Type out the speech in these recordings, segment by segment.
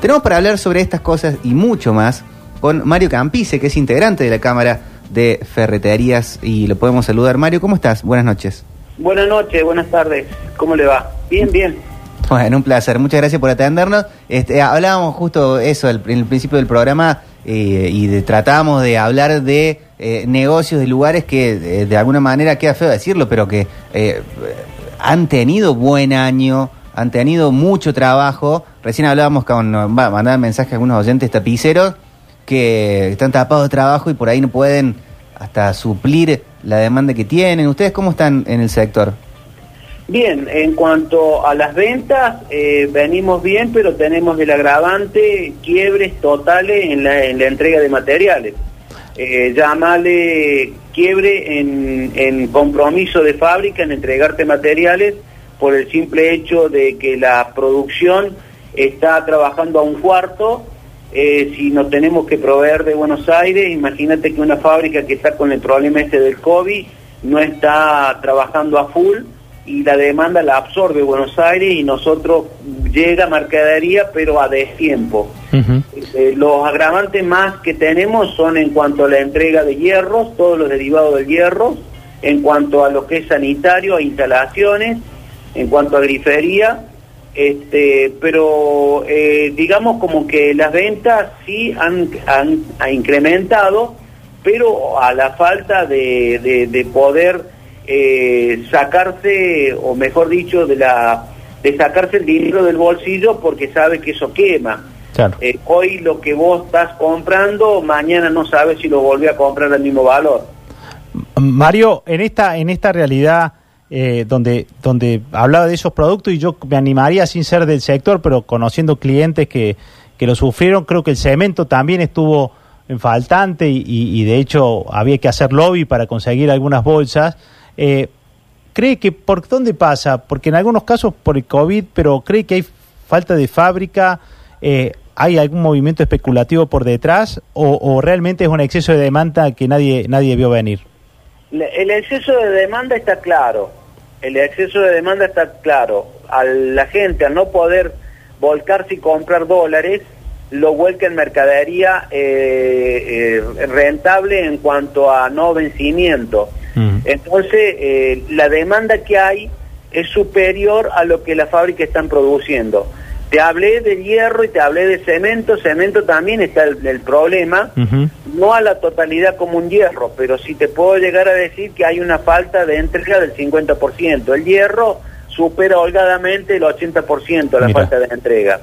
Tenemos para hablar sobre estas cosas y mucho más con Mario Campice, que es integrante de la Cámara de Ferreterías y lo podemos saludar. Mario, ¿cómo estás? Buenas noches. Buenas noches, buenas tardes. ¿Cómo le va? Bien, bien. Bueno, un placer. Muchas gracias por atendernos. Este, hablábamos justo eso en el principio del programa eh, y de, tratábamos de hablar de eh, negocios, de lugares que eh, de alguna manera queda feo decirlo, pero que han tenido buen año, han tenido mucho trabajo. Recién hablábamos con, va, mandaban mensajes a algunos oyentes tapiceros que están tapados de trabajo y por ahí no pueden hasta suplir la demanda que tienen. ¿Ustedes cómo están en el sector? Bien, en cuanto a las ventas, eh, venimos bien, pero tenemos el agravante, quiebres totales en la, en la entrega de materiales. Eh, quiebre en compromiso de fábrica, en entregarte materiales, por el simple hecho de que la producción está trabajando a un cuarto eh, si nos tenemos que proveer de Buenos Aires, imagínate que una fábrica que está con el problema este del COVID no está trabajando a full y la demanda la absorbe Buenos Aires y nosotros llega mercadería pero a destiempo. Eh, los agravantes más que tenemos son en cuanto a la entrega de hierros, todos los derivados del hierro, en cuanto a lo que es sanitario, a instalaciones, en cuanto a grifería este, pero eh, digamos como que las ventas sí han, han, incrementado, pero a la falta de, de, poder eh, sacarse, o mejor dicho, de la de sacarse el dinero del bolsillo porque sabe que eso quema. Eh, hoy lo que vos estás comprando, mañana no sabes si lo volví a comprar al mismo valor. Mario, en esta, en esta realidad eh, donde, donde hablaba de esos productos y yo me animaría sin ser del sector, pero conociendo clientes que, que lo sufrieron, creo que el cemento también estuvo en faltante y, de hecho había que hacer lobby para conseguir algunas bolsas. Eh, ¿Cree que por dónde pasa? Porque en algunos casos por el COVID, pero cree que hay falta de fábrica, eh, hay algún movimiento especulativo por detrás o, o, realmente es un exceso de demanda que nadie, nadie vio venir? El exceso de demanda está claro el exceso de demanda está claro. A la gente, al no poder volcarse y comprar dólares, lo vuelca en mercadería eh, eh, rentable en cuanto a no vencimiento. Mm. Entonces, eh, la demanda que hay es superior a lo que las fábricas están produciendo. Te hablé de hierro y te hablé de cemento. Cemento también está el, problema, no a la totalidad como un hierro, pero sí te puedo llegar a decir que hay una falta de entrega del 50%. El hierro supera holgadamente el 80% la falta de entrega.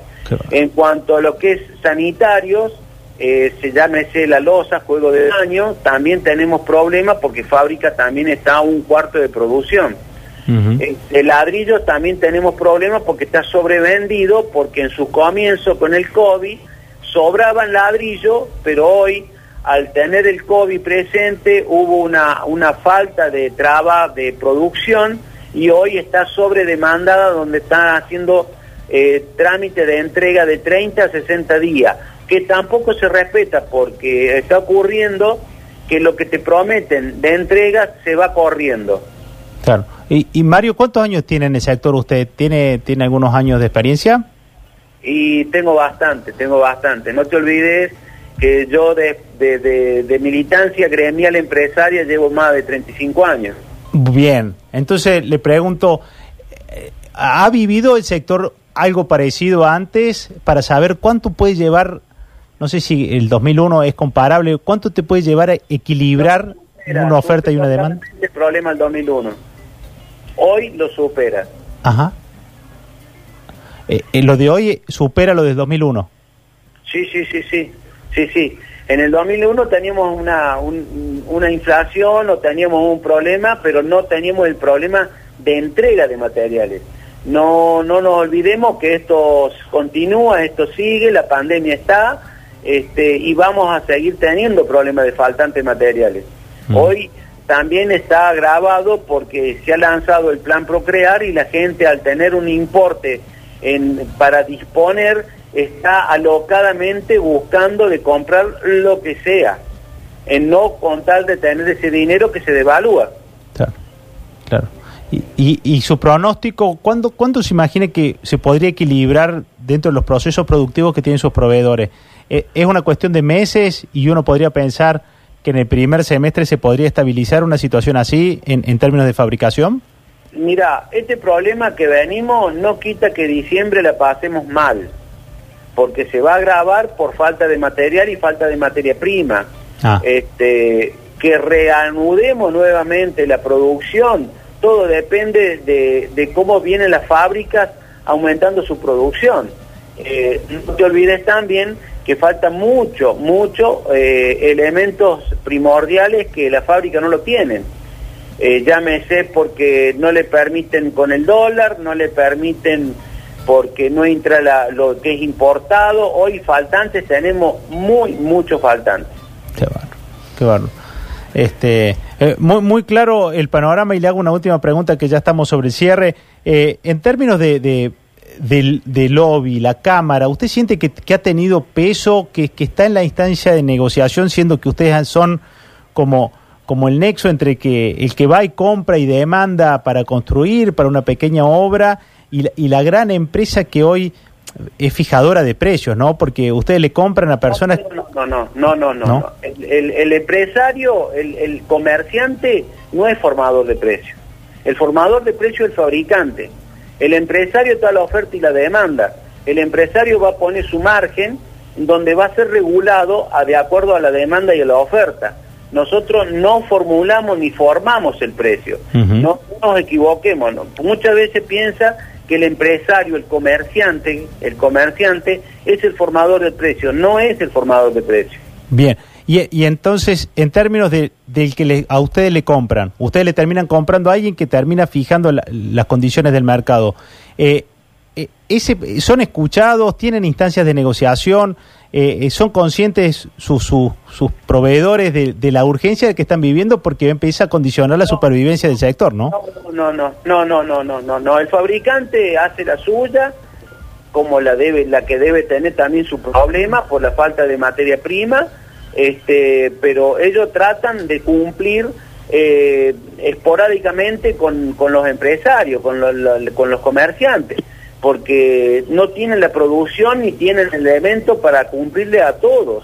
En cuanto a lo que es sanitarios, eh, se llámese la losa, juego de daño, también tenemos problemas porque fábrica también está a un cuarto de producción. Eh, el ladrillo también tenemos problemas porque está sobrevendido, porque en su comienzo con el COVID sobraban ladrillo, pero hoy al tener el COVID presente hubo una, una falta de traba de producción y hoy está sobredemandada donde están haciendo eh, trámite de entrega de 30 a 60 días, que tampoco se respeta porque está ocurriendo que lo que te prometen de entrega se va corriendo. Claro. Y, Mario, ¿cuántos años tiene en el sector usted? ¿Tiene, ¿Tiene algunos años de experiencia? Y tengo bastante, tengo bastante. No te olvides que yo de, de, militancia gremial empresaria llevo más de 35 años. Bien, entonces le pregunto, eh, ¿ha vivido el sector algo parecido antes para saber cuánto puede llevar, no sé si el 2001 es comparable, cuánto te puede llevar a equilibrar una oferta y una demanda? El problema el 2001 hoy lo supera. Ajá. Eh, eh, lo de hoy supera lo del 2001. Sí, sí, sí, sí, sí, sí. En el 2001 teníamos una, una inflación o teníamos un problema, pero no teníamos el problema de entrega de materiales. No, no nos olvidemos que esto continúa, esto sigue, la pandemia está, este, y vamos a seguir teniendo problemas de faltantes materiales. Mm. Hoy también está agravado porque se ha lanzado el plan Procrear y la gente al tener un importe en, para disponer está alocadamente buscando de comprar lo que sea, en no con tal de tener ese dinero que se devalúa. Claro, claro. Y, y, y su pronóstico, ¿cuándo, ¿cuándo se imagina que se podría equilibrar dentro de los procesos productivos que tienen sus proveedores? Eh, ¿Es una cuestión de meses y uno podría pensar que en el primer semestre se podría estabilizar una situación así en, en términos de fabricación? Mira, este problema que venimos no quita que diciembre la pasemos mal, porque se va a agravar por falta de material y falta de materia prima. Ah. Este, que reanudemos nuevamente la producción, todo depende de, de cómo vienen las fábricas aumentando su producción. Eh, no te olvides también que falta mucho, mucho eh, elementos primordiales que la fábrica no lo tienen. Eh, llámese porque no le permiten con el dólar, no le permiten porque no entra la- lo que es importado. Hoy faltantes tenemos muy, muchos faltantes. Qué bárbaro, qué bárbaro. Este, eh, muy, muy claro el panorama y le hago una última pregunta que ya estamos sobre el cierre. Eh, en términos de, de, de lobby, la Cámara, ¿usted siente que, que ha tenido peso, que, que está en la instancia de negociación, siendo que ustedes son como, como el nexo entre que el que va y compra y demanda para construir, para una pequeña obra, y la, y la gran empresa que hoy es fijadora de precios, ¿no? Porque ustedes le compran a personas... No, no, no, no, no. El, el- el empresario, el, el comerciante no es formador de precios. El formador de precios es el fabricante. El empresario está la oferta y la demanda. El empresario va a poner su margen donde va a ser regulado a- de acuerdo a la demanda y a la oferta. Nosotros no formulamos ni formamos el precio. No nos equivoquemos. ¿no? Muchas veces piensa que el empresario, el comerciante, el comerciante es el formador de precios, no es el formador de precios. Bien, y, y entonces, en términos de, del que le- a ustedes le compran, ustedes le terminan comprando a alguien que termina fijando la- las condiciones del mercado. Eh, eh, ese, ¿Son escuchados? ¿Tienen instancias de negociación? Eh, eh, ¿Son conscientes sus sus- sus proveedores de, de la urgencia que están viviendo? Porque empieza a condicionar la supervivencia del sector, ¿no? No, no, no, no, no, no, no, no. El fabricante hace la suya, como la debe, la que debe tener también su problema por la falta de materia prima, este, pero ellos tratan de cumplir eh, esporádicamente con, con los empresarios, con los- con los comerciantes, porque no tienen la producción ni tienen el elemento para cumplirle a todos.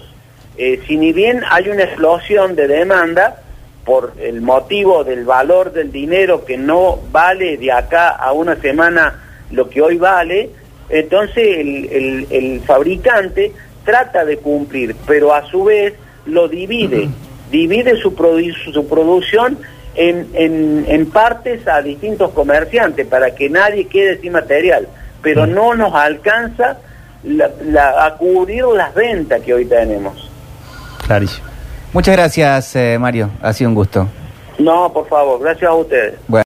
Eh, si ni bien hay una explosión de demanda, por el motivo del valor del dinero que no vale de acá a una semana lo que hoy vale, entonces el, el- el fabricante trata de cumplir, pero a su vez lo divide, divide su, produ- su producción en, en- en partes a distintos comerciantes para que nadie quede sin material, pero no nos alcanza la- la- a cubrir las ventas que hoy tenemos. Clarísimo. Muchas gracias, eh, Mario. Ha sido un gusto. No, por favor, gracias a ustedes. Bueno.